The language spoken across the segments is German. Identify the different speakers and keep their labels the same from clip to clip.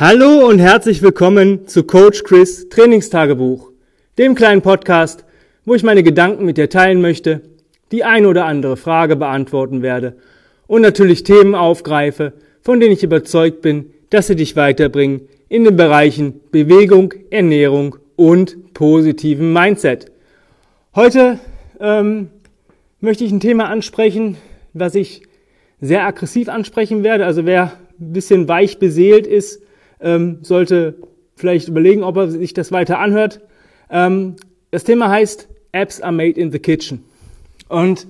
Speaker 1: Hallo und herzlich willkommen zu Coach Chris Trainingstagebuch, dem kleinen Podcast, wo ich meine Gedanken mit dir teilen möchte, die ein oder andere Frage beantworten werde und natürlich Themen aufgreife, von denen ich überzeugt bin, dass sie dich weiterbringen in den Bereichen Bewegung, Ernährung und positiven Mindset. Heute ähm, möchte ich ein Thema ansprechen, was ich sehr aggressiv ansprechen werde. Also wer ein bisschen weich beseelt ist, ähm, sollte vielleicht überlegen, ob er sich das weiter anhört. Ähm, das Thema heißt Apps are made in the kitchen. Und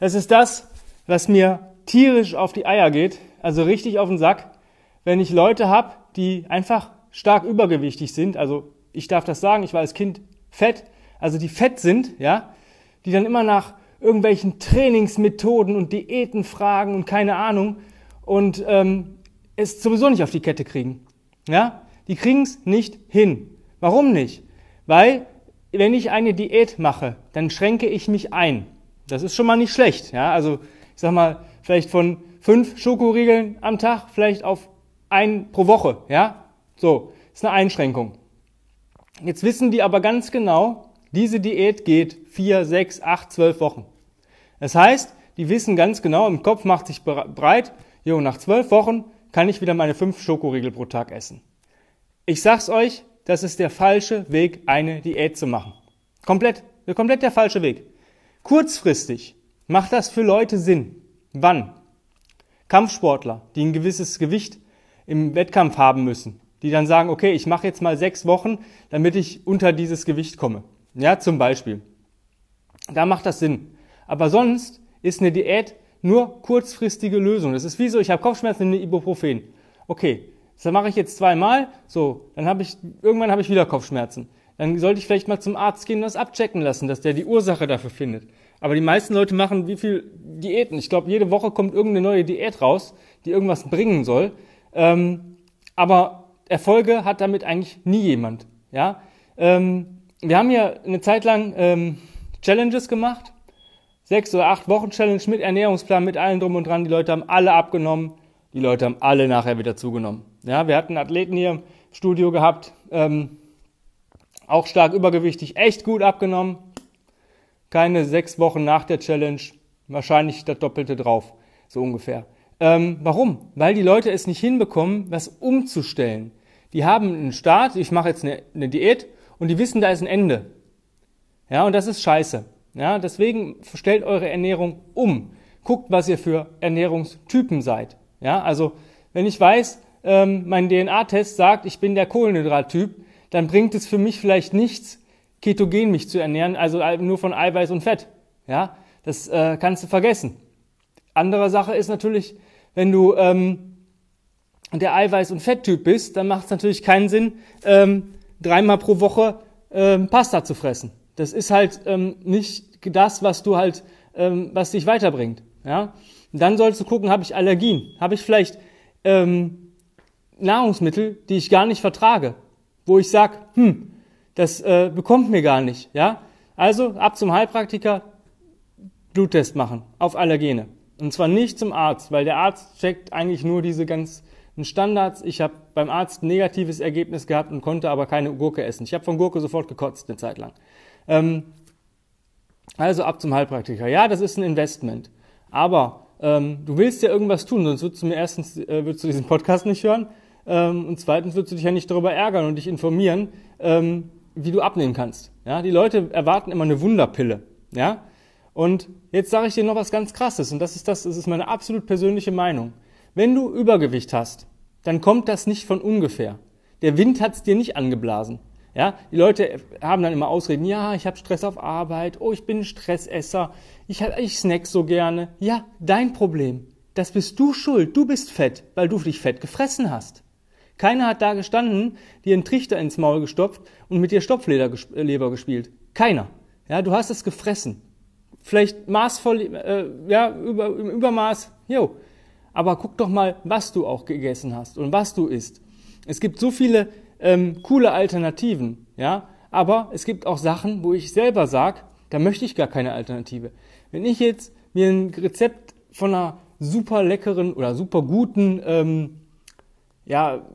Speaker 1: das ist das, was mir tierisch auf die Eier geht, also richtig auf den Sack, wenn ich Leute habe, die einfach stark übergewichtig sind, also ich darf das sagen, ich war als Kind fett, also die fett sind, ja, die dann immer nach irgendwelchen Trainingsmethoden und Diäten fragen und keine Ahnung und ähm, es sowieso nicht auf die Kette kriegen. Ja? Die kriegen es nicht hin. Warum nicht? Weil, wenn ich eine Diät mache, dann schränke ich mich ein. Das ist schon mal nicht schlecht. Ja? Also, ich sag mal, vielleicht von fünf Schokoriegeln am Tag, vielleicht auf ein pro Woche. Ja? So, ist eine Einschränkung. Jetzt wissen die aber ganz genau, diese Diät geht vier, sechs, acht, zwölf Wochen. Das heißt, die wissen ganz genau, im Kopf macht sich breit, jo, nach zwölf Wochen kann ich wieder meine fünf Schokoriegel pro Tag essen. Ich sag's euch, das ist der falsche Weg, eine Diät zu machen. Komplett, komplett der falsche Weg. Kurzfristig macht das für Leute Sinn. Wann? Kampfsportler, die ein gewisses Gewicht im Wettkampf haben müssen, die dann sagen, okay, ich mache jetzt mal sechs Wochen, damit ich unter dieses Gewicht komme. Ja, zum Beispiel. Da macht das Sinn. Aber sonst ist eine Diät nur kurzfristige Lösung. Das ist wie so, ich habe Kopfschmerzen, nehme Ibuprofen. Okay, das mache ich jetzt zweimal, so, dann habe ich, irgendwann habe ich wieder Kopfschmerzen. Dann sollte ich vielleicht mal zum Arzt gehen und das abchecken lassen, dass der die Ursache dafür findet. Aber die meisten Leute machen wie viel Diäten? Ich glaube, jede Woche kommt irgendeine neue Diät raus, die irgendwas bringen soll. Ähm, aber Erfolge hat damit eigentlich nie jemand. Ja? Ähm, wir haben hier eine Zeit lang ähm, Challenges gemacht sechs oder acht Wochen Challenge mit Ernährungsplan, mit allem drum und dran. Die Leute haben alle abgenommen. Die Leute haben alle nachher wieder zugenommen. Ja, wir hatten Athleten hier im Studio gehabt, ähm, auch stark übergewichtig, echt gut abgenommen. Keine sechs Wochen nach der Challenge, wahrscheinlich das Doppelte drauf, so ungefähr. Ähm, warum? Weil die Leute es nicht hinbekommen, was umzustellen. Die haben einen Start, ich mache jetzt eine, eine Diät und die wissen, da ist ein Ende. Ja, und das ist scheiße. Ja, deswegen stellt eure Ernährung um. Guckt, was ihr für Ernährungstypen seid. Ja, also wenn ich weiß, ähm, mein DNA-Test sagt, ich bin der Kohlenhydrattyp, dann bringt es für mich vielleicht nichts, ketogen mich zu ernähren, also nur von Eiweiß und Fett. Ja, das äh, kannst du vergessen. Andere Sache ist natürlich, wenn du ähm, der Eiweiß- und Fetttyp bist, dann macht es natürlich keinen Sinn, ähm, dreimal pro Woche ähm, Pasta zu fressen. Das ist halt ähm, nicht das, was du halt, ähm, was dich weiterbringt. Ja? dann sollst du gucken, habe ich Allergien? Habe ich vielleicht ähm, Nahrungsmittel, die ich gar nicht vertrage, wo ich sag, hm, das äh, bekommt mir gar nicht. Ja? Also ab zum Heilpraktiker, Bluttest machen auf Allergene. Und zwar nicht zum Arzt, weil der Arzt checkt eigentlich nur diese ganzen Standards. Ich habe beim Arzt ein negatives Ergebnis gehabt und konnte aber keine Gurke essen. Ich habe von Gurke sofort gekotzt eine Zeit lang. Ähm, also ab zum Heilpraktiker. Ja, das ist ein Investment. Aber ähm, du willst ja irgendwas tun, sonst würdest du mir erstens äh, würdest du diesen Podcast nicht hören ähm, und zweitens würdest du dich ja nicht darüber ärgern und dich informieren, ähm, wie du abnehmen kannst. Ja, die Leute erwarten immer eine Wunderpille. Ja, und jetzt sage ich dir noch was ganz Krasses und das ist das, das ist meine absolut persönliche Meinung. Wenn du Übergewicht hast, dann kommt das nicht von ungefähr. Der Wind hat es dir nicht angeblasen. Ja, die Leute haben dann immer Ausreden, ja, ich habe Stress auf Arbeit, oh, ich bin ein Stressesser, ich, ich snack so gerne. Ja, dein Problem. Das bist du schuld. Du bist fett, weil du dich fett gefressen hast. Keiner hat da gestanden, dir einen Trichter ins Maul gestopft und mit dir Stopfleber gespielt. Keiner. Ja, du hast es gefressen. Vielleicht maßvoll, äh, ja, über, im Übermaß, jo. Aber guck doch mal, was du auch gegessen hast und was du isst. Es gibt so viele ähm, coole Alternativen, ja. Aber es gibt auch Sachen, wo ich selber sage, da möchte ich gar keine Alternative. Wenn ich jetzt mir ein Rezept von einer super leckeren oder super guten ähm, ja,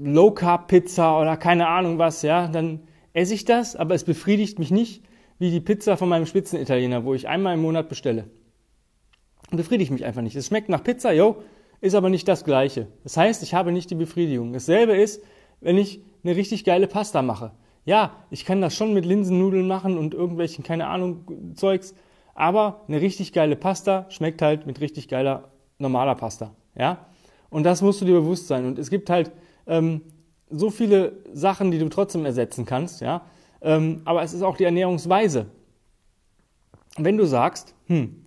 Speaker 1: Low Carb Pizza oder keine Ahnung was, ja, dann esse ich das, aber es befriedigt mich nicht wie die Pizza von meinem Spitzenitaliener, wo ich einmal im Monat bestelle. Befriedigt mich einfach nicht. Es schmeckt nach Pizza, yo, ist aber nicht das Gleiche. Das heißt, ich habe nicht die Befriedigung. Dasselbe ist, wenn ich eine richtig geile Pasta mache. Ja, ich kann das schon mit Linsennudeln machen und irgendwelchen, keine Ahnung, Zeugs, aber eine richtig geile Pasta schmeckt halt mit richtig geiler normaler Pasta. Ja, und das musst du dir bewusst sein. Und es gibt halt ähm, so viele Sachen, die du trotzdem ersetzen kannst, ja. Ähm, aber es ist auch die Ernährungsweise. Wenn du sagst, hm,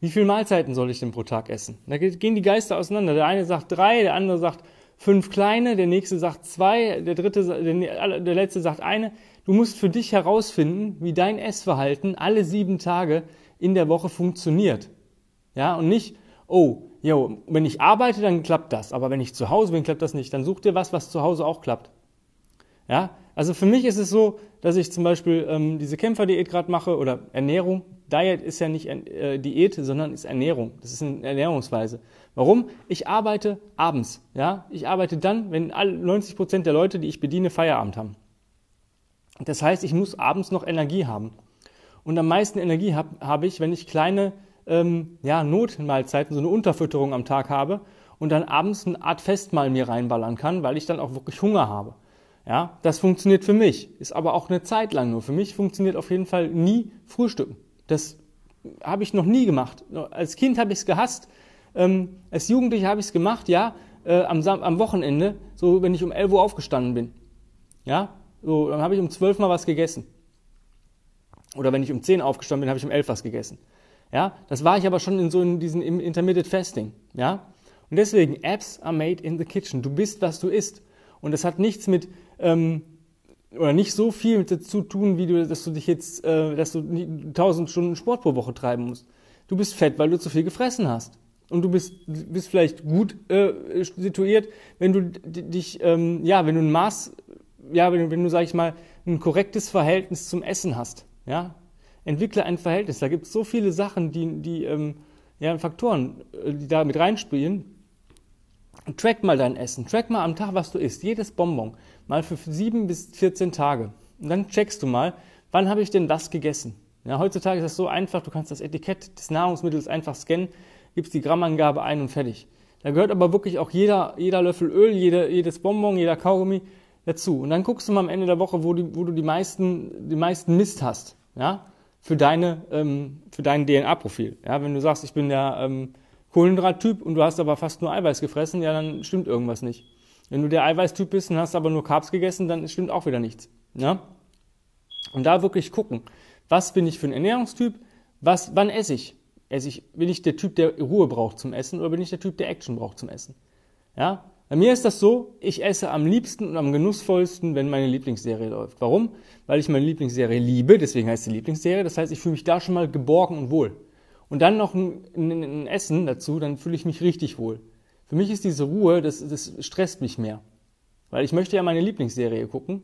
Speaker 1: wie viele Mahlzeiten soll ich denn pro Tag essen? Da gehen die Geister auseinander. Der eine sagt drei, der andere sagt fünf kleine, der nächste sagt zwei, der dritte, der, der letzte sagt eine. Du musst für dich herausfinden, wie dein Essverhalten alle sieben Tage in der Woche funktioniert. Ja, und nicht, oh, jo, wenn ich arbeite, dann klappt das, aber wenn ich zu Hause bin, klappt das nicht. Dann such dir was, was zu Hause auch klappt. Ja, also für mich ist es so, dass ich zum Beispiel ähm, diese Kämpferdiät gerade mache oder Ernährung. Diet ist ja nicht äh, Diät, sondern ist Ernährung. Das ist eine Ernährungsweise. Warum? Ich arbeite abends. Ja, ich arbeite dann, wenn alle 90 Prozent der Leute, die ich bediene, Feierabend haben. Das heißt, ich muss abends noch Energie haben. Und am meisten Energie habe hab ich, wenn ich kleine ähm, ja, Notmahlzeiten, so eine Unterfütterung am Tag habe und dann abends eine Art Festmahl mir reinballern kann, weil ich dann auch wirklich Hunger habe. Ja, das funktioniert für mich, ist aber auch eine Zeit lang nur. Für mich funktioniert auf jeden Fall nie Frühstücken. Das habe ich noch nie gemacht. Als Kind habe ich es gehasst. Ähm, als Jugendlicher habe ich es gemacht, ja, äh, am, am Wochenende, so wenn ich um 11 Uhr aufgestanden bin. Ja, so, dann habe ich um 12 mal was gegessen. Oder wenn ich um 10 aufgestanden bin, habe ich um 11 was gegessen. Ja, das war ich aber schon in so in diesem Intermittent Fasting. Ja, und deswegen, Apps are made in the kitchen. Du bist, was du isst. Und das hat nichts mit, ähm, oder nicht so viel mit zu tun, wie du, dass du dich jetzt, äh, dass du 1000 Stunden Sport pro Woche treiben musst. Du bist fett, weil du zu viel gefressen hast. Und du bist, bist vielleicht gut äh, situiert, wenn du dich, ähm, ja, wenn du ein Maß, ja, wenn, wenn du, sag ich mal, ein korrektes Verhältnis zum Essen hast. Ja, entwickle ein Verhältnis. Da gibt es so viele Sachen, die, die ähm, ja, Faktoren, äh, die da mit reinspielen. Track mal dein Essen. Track mal am Tag, was du isst. Jedes Bonbon. Mal für sieben bis 14 Tage. Und dann checkst du mal, wann habe ich denn was gegessen? Ja, heutzutage ist das so einfach. Du kannst das Etikett des Nahrungsmittels einfach scannen, gibst die Grammangabe ein und fertig. Da gehört aber wirklich auch jeder, jeder Löffel Öl, jede, jedes Bonbon, jeder Kaugummi dazu. Und dann guckst du mal am Ende der Woche, wo, die, wo du die meisten, die meisten Mist hast. Ja, für deine, ähm, für dein DNA-Profil. Ja, wenn du sagst, ich bin der ähm, Kohlenhydrattyp und du hast aber fast nur Eiweiß gefressen, ja, dann stimmt irgendwas nicht. Wenn du der Eiweißtyp bist und hast aber nur Carbs gegessen, dann stimmt auch wieder nichts. Ja? Und da wirklich gucken, was bin ich für ein Ernährungstyp, was, wann esse ich? Esse ich, bin ich der Typ, der Ruhe braucht zum Essen oder bin ich der Typ, der Action braucht zum Essen? Ja? Bei mir ist das so, ich esse am liebsten und am genussvollsten, wenn meine Lieblingsserie läuft. Warum? Weil ich meine Lieblingsserie liebe, deswegen heißt sie Lieblingsserie. Das heißt, ich fühle mich da schon mal geborgen und wohl. Und dann noch ein, ein, ein Essen dazu, dann fühle ich mich richtig wohl. Für mich ist diese Ruhe, das, das stresst mich mehr. Weil ich möchte ja meine Lieblingsserie gucken.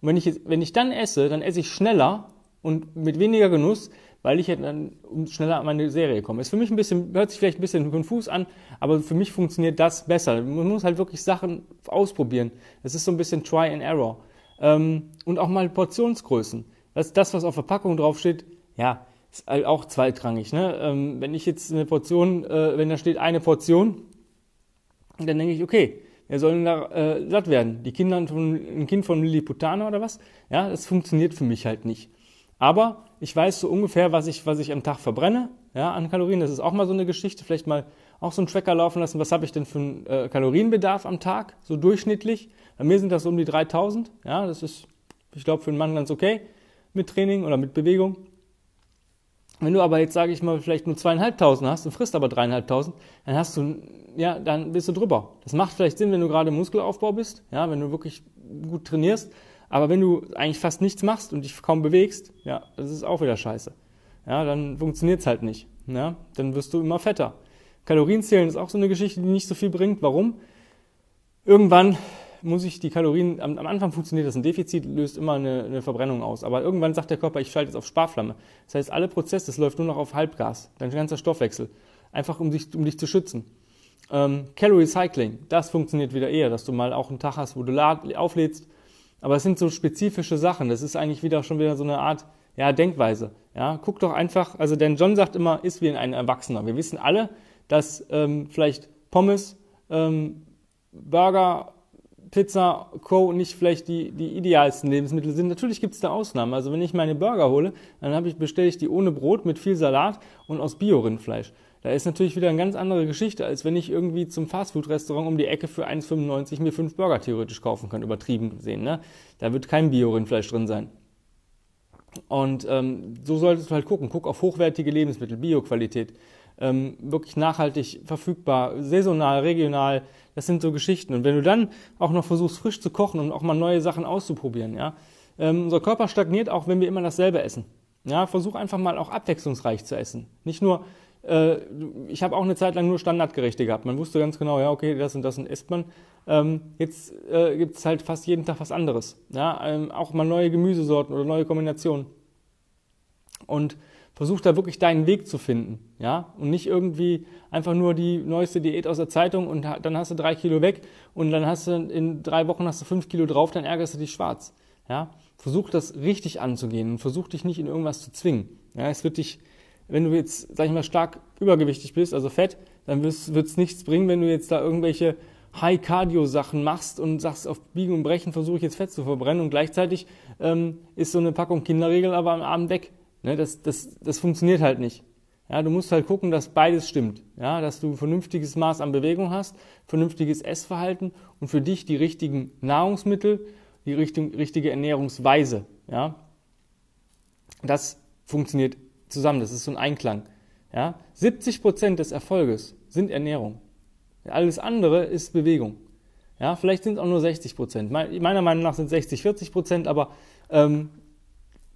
Speaker 1: Und wenn ich, wenn ich dann esse, dann esse ich schneller und mit weniger Genuss, weil ich dann schneller an meine Serie komme. Ist für mich ein bisschen, hört sich vielleicht ein bisschen konfus an, aber für mich funktioniert das besser. Man muss halt wirklich Sachen ausprobieren. Das ist so ein bisschen Try and Error. Ähm, und auch mal Portionsgrößen. Das, das, was auf Verpackung draufsteht, ja, ist halt auch zweitrangig. Ne? Ähm, wenn ich jetzt eine Portion, äh, wenn da steht eine Portion, dann denke ich, okay, wir sollen da äh, satt werden. Die Kinder von, ein Kind von Lilliputaner oder was? Ja, das funktioniert für mich halt nicht. Aber ich weiß so ungefähr, was ich, was ich am Tag verbrenne, ja, an Kalorien. Das ist auch mal so eine Geschichte. Vielleicht mal auch so einen Tracker laufen lassen. Was habe ich denn für einen äh, Kalorienbedarf am Tag? So durchschnittlich. Bei mir sind das um die 3000. Ja, das ist, ich glaube, für einen Mann ganz okay mit Training oder mit Bewegung. Wenn du aber jetzt, sage ich mal, vielleicht nur zweieinhalbtausend hast, du frisst aber dreieinhalbtausend, dann hast du, ja, dann bist du drüber. Das macht vielleicht Sinn, wenn du gerade im Muskelaufbau bist, ja, wenn du wirklich gut trainierst. Aber wenn du eigentlich fast nichts machst und dich kaum bewegst, ja, das ist auch wieder scheiße. Ja, dann funktioniert's halt nicht. Ja, dann wirst du immer fetter. Kalorienzählen ist auch so eine Geschichte, die nicht so viel bringt. Warum? Irgendwann muss ich die Kalorien, am, am Anfang funktioniert das, ein Defizit löst immer eine, eine, Verbrennung aus. Aber irgendwann sagt der Körper, ich schalte jetzt auf Sparflamme. Das heißt, alle Prozesse, das läuft nur noch auf Halbgas, dein ganzer Stoffwechsel. Einfach um dich, um dich zu schützen. Ähm, Calorie Cycling, das funktioniert wieder eher, dass du mal auch einen Tag hast, wo du auflädst. Aber es sind so spezifische Sachen. Das ist eigentlich wieder schon wieder so eine Art ja, Denkweise. Ja, guck doch einfach, also denn John sagt immer, ist wie ein Erwachsener. Wir wissen alle, dass ähm, vielleicht Pommes, ähm, Burger, Pizza, Co. nicht vielleicht die, die idealsten Lebensmittel sind. Natürlich gibt es da Ausnahmen. Also wenn ich meine Burger hole, dann ich, bestelle ich die ohne Brot mit viel Salat und aus Bio-Rindfleisch. Da ist natürlich wieder eine ganz andere Geschichte, als wenn ich irgendwie zum Fastfood-Restaurant um die Ecke für 1,95 mir fünf Burger theoretisch kaufen kann, übertrieben gesehen. Ne? Da wird kein Bio-Rindfleisch drin sein. Und ähm, so solltest du halt gucken. Guck auf hochwertige Lebensmittel, Bioqualität, ähm, wirklich nachhaltig verfügbar, saisonal, regional. Das sind so Geschichten. Und wenn du dann auch noch versuchst, frisch zu kochen und auch mal neue Sachen auszuprobieren, ja, ähm, unser Körper stagniert auch, wenn wir immer dasselbe essen. Ja, versuch einfach mal auch abwechslungsreich zu essen. Nicht nur äh, ich habe auch eine Zeit lang nur Standardgerichte gehabt. Man wusste ganz genau, ja, okay, das und das und isst man. Ähm, jetzt äh, gibt es halt fast jeden Tag was anderes. Ja, ähm, auch mal neue Gemüsesorten oder neue Kombinationen. Und versuch da wirklich deinen Weg zu finden, ja, und nicht irgendwie einfach nur die neueste Diät aus der Zeitung und dann hast du drei Kilo weg und dann hast du in drei Wochen hast du fünf Kilo drauf, dann ärgerst du dich schwarz, ja. Versuch das richtig anzugehen und versuch dich nicht in irgendwas zu zwingen, ja. Es wird dich wenn du jetzt, sag ich mal, stark übergewichtig bist, also fett, dann wird es nichts bringen, wenn du jetzt da irgendwelche High-Cardio-Sachen machst und sagst, auf Biegen und Brechen versuche ich jetzt Fett zu verbrennen und gleichzeitig ähm, ist so eine Packung Kinderregel aber am Abend weg. Ne, das, das, das funktioniert halt nicht. Ja, du musst halt gucken, dass beides stimmt. Ja, dass du ein vernünftiges Maß an Bewegung hast, vernünftiges Essverhalten und für dich die richtigen Nahrungsmittel, die richtige Ernährungsweise. Ja, das funktioniert zusammen. Das ist so ein Einklang. Ja? 70 Prozent des Erfolges sind Ernährung. Alles andere ist Bewegung. Ja, vielleicht sind es auch nur 60 Prozent. Meiner Meinung nach sind 60, 40 Prozent, aber ähm,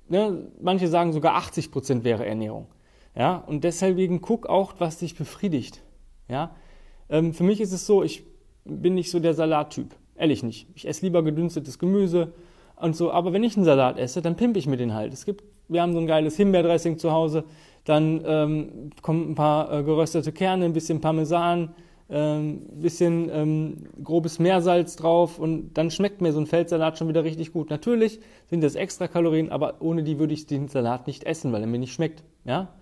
Speaker 1: ne, manche sagen sogar 80 Prozent wäre Ernährung. Ja, und deswegen guck auch, was dich befriedigt. Ja, ähm, für mich ist es so, ich bin nicht so der Salattyp. Ehrlich nicht. Ich esse lieber gedünstetes Gemüse und so. Aber wenn ich einen Salat esse, dann pimpe ich mir den halt. Es gibt wir haben so ein geiles Himbeerdressing zu Hause, dann ähm, kommen ein paar äh, geröstete Kerne, ein bisschen Parmesan, ein ähm, bisschen ähm, grobes Meersalz drauf und dann schmeckt mir so ein Feldsalat schon wieder richtig gut. Natürlich sind das extra Kalorien, aber ohne die würde ich den Salat nicht essen, weil er mir nicht schmeckt. Ja?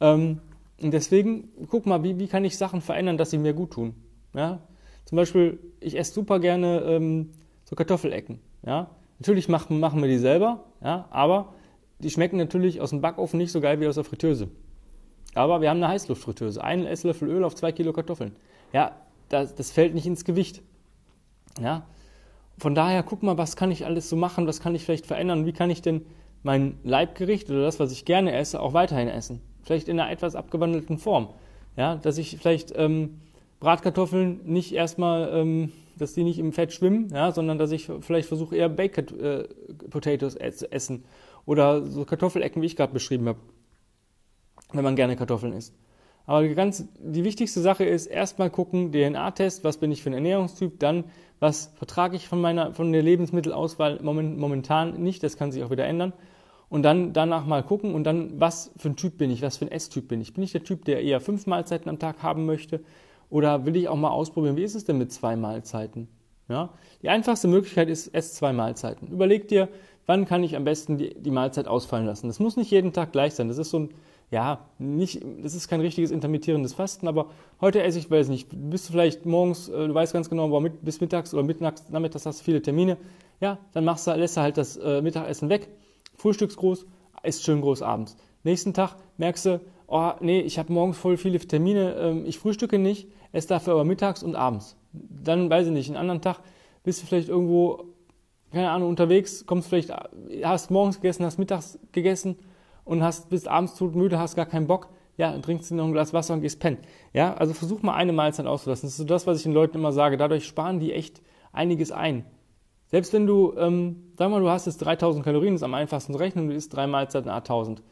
Speaker 1: Ähm, und deswegen, guck mal, wie, wie kann ich Sachen verändern, dass sie mir gut tun. Ja? Zum Beispiel, ich esse super gerne ähm, so Kartoffelecken. Ja? Natürlich machen, machen wir die selber, ja? aber die schmecken natürlich aus dem Backofen nicht so geil wie aus der Fritteuse. Aber wir haben eine Heißluftfritteuse. Einen Esslöffel Öl auf zwei Kilo Kartoffeln. Ja, das, das fällt nicht ins Gewicht. Ja, von daher guck mal, was kann ich alles so machen, was kann ich vielleicht verändern, wie kann ich denn mein Leibgericht oder das, was ich gerne esse, auch weiterhin essen. Vielleicht in einer etwas abgewandelten Form. Ja, dass ich vielleicht ähm, Bratkartoffeln nicht erstmal, ähm, dass die nicht im Fett schwimmen, ja, sondern dass ich vielleicht versuche eher Baked äh, Potatoes zu essen oder so Kartoffelecken, wie ich gerade beschrieben habe, wenn man gerne Kartoffeln isst. Aber die, ganz, die wichtigste Sache ist erstmal gucken, DNA-Test, was bin ich für ein Ernährungstyp, dann was vertrage ich von meiner von der Lebensmittelauswahl momentan nicht, das kann sich auch wieder ändern. Und dann danach mal gucken und dann, was für ein Typ bin ich, was für ein Esstyp bin ich. Bin ich der Typ, der eher fünf Mahlzeiten am Tag haben möchte? Oder will ich auch mal ausprobieren, wie ist es denn mit zwei Mahlzeiten? Ja? Die einfachste Möglichkeit ist, ess zwei Mahlzeiten. Überleg dir, wann kann ich am besten die, die Mahlzeit ausfallen lassen. Das muss nicht jeden Tag gleich sein. Das ist so ein, ja, nicht, das ist kein richtiges intermittierendes Fasten, aber heute esse ich, weiß nicht, bist du vielleicht morgens, äh, du weißt ganz genau, mit, bis mittags oder mittags, nachmittags hast du viele Termine, ja, dann machst du, lässt du halt das äh, Mittagessen weg, frühstücksgroß, isst schön groß abends. Nächsten Tag merkst du, oh, nee, ich habe morgens voll viele Termine, ähm, ich frühstücke nicht, esse dafür aber mittags und abends. Dann, weiß ich nicht, einen anderen Tag bist du vielleicht irgendwo keine Ahnung, unterwegs, kommst vielleicht, hast morgens gegessen, hast mittags gegessen und hast, bist abends müde, hast gar keinen Bock, ja, dann trinkst du noch ein Glas Wasser und gehst pennen. Ja, also versuch mal eine Mahlzeit auszulassen. Das ist so das, was ich den Leuten immer sage. Dadurch sparen die echt einiges ein. Selbst wenn du, ähm, sag mal, du hast jetzt 3000 Kalorien, ist am einfachsten zu rechnen, du isst drei Mahlzeiten 1000.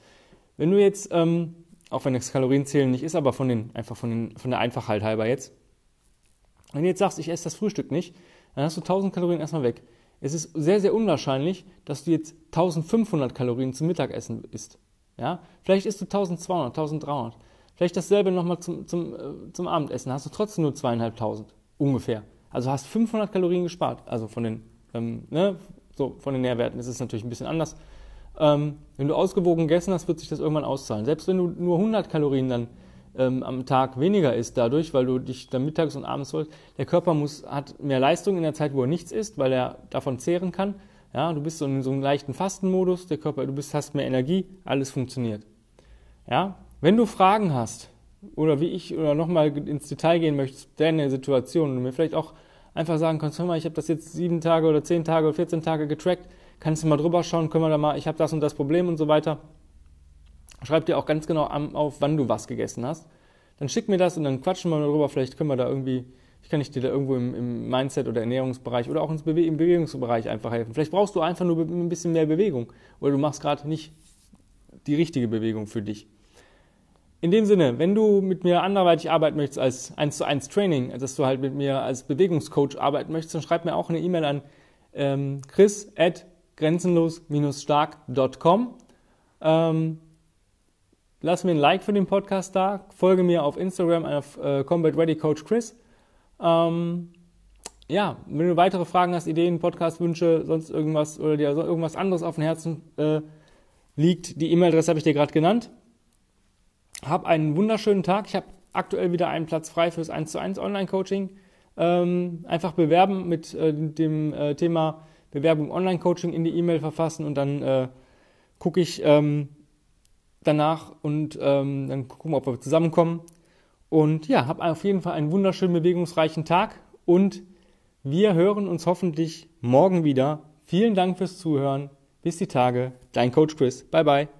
Speaker 1: Wenn du jetzt, ähm, auch wenn das Kalorienzählen nicht ist, aber von den, einfach von, den, von der Einfachheit halber jetzt, wenn du jetzt sagst, ich esse das Frühstück nicht, dann hast du 1000 Kalorien erstmal weg. Es ist sehr, sehr unwahrscheinlich, dass du jetzt 1500 Kalorien zum Mittagessen isst. Ja? Vielleicht isst du 1200, 1300. Vielleicht dasselbe nochmal zum, zum, äh, zum Abendessen. Hast du trotzdem nur zweieinhalbtausend ungefähr. Also hast 500 Kalorien gespart. Also von den, ähm, ne, so von den Nährwerten ist es natürlich ein bisschen anders. Ähm, wenn du ausgewogen gegessen hast, wird sich das irgendwann auszahlen. Selbst wenn du nur 100 Kalorien dann ähm, am Tag weniger isst dadurch, weil du dich dann mittags und abends sollst, der Körper muss, hat mehr Leistung in der Zeit, wo er nichts isst, weil er davon zehren kann. Ja, du bist so in so einem leichten Fastenmodus, der Körper, du bist, hast mehr Energie, alles funktioniert. Ja, wenn du Fragen hast oder wie ich oder nochmal ins Detail gehen möchtest, deine Situation und mir vielleicht auch einfach sagen kannst, hör mal, ich habe das jetzt sieben Tage oder zehn Tage oder 14 Tage getrackt, kannst du mal drüber schauen, können wir da mal, ich habe das und das Problem und so weiter. Schreib dir auch ganz genau auf, wann du was gegessen hast. Dann schick mir das und dann quatschen wir darüber, vielleicht können wir da irgendwie, ich kann ich dir da irgendwo im, im Mindset- oder Ernährungsbereich oder auch Bewe im Bewegungsbereich einfach helfen. Vielleicht brauchst du einfach nur ein bisschen mehr Bewegung oder du machst gerade nicht die richtige Bewegung für dich. In dem Sinne, wenn du mit mir anderweitig arbeiten möchtest als 1 zu 1 Training, dass du halt mit mir als Bewegungscoach arbeiten möchtest, dann schreib mir auch eine E-Mail an ähm, chris at grenzenlos-stark.com. Ähm, lass mir ein Like für den Podcast da, folge mir auf Instagram auf äh, Combat Ready Coach Chris. Ähm, ja, wenn du weitere Fragen hast, Ideen, Podcastwünsche, sonst irgendwas oder dir irgendwas anderes auf dem Herzen äh, liegt, die E-Mail-Adresse habe ich dir gerade genannt. Hab einen wunderschönen Tag. Ich habe aktuell wieder einen Platz frei fürs 1 zu 1 Online-Coaching. Ähm, einfach bewerben mit äh, dem äh, Thema Bewerbung Online-Coaching in die E-Mail verfassen und dann äh, gucke ich ähm, danach und ähm, dann gucken wir, ob wir zusammenkommen. Und ja, hab auf jeden Fall einen wunderschönen, bewegungsreichen Tag und wir hören uns hoffentlich morgen wieder. Vielen Dank fürs Zuhören. Bis die Tage. Dein Coach Chris. Bye bye.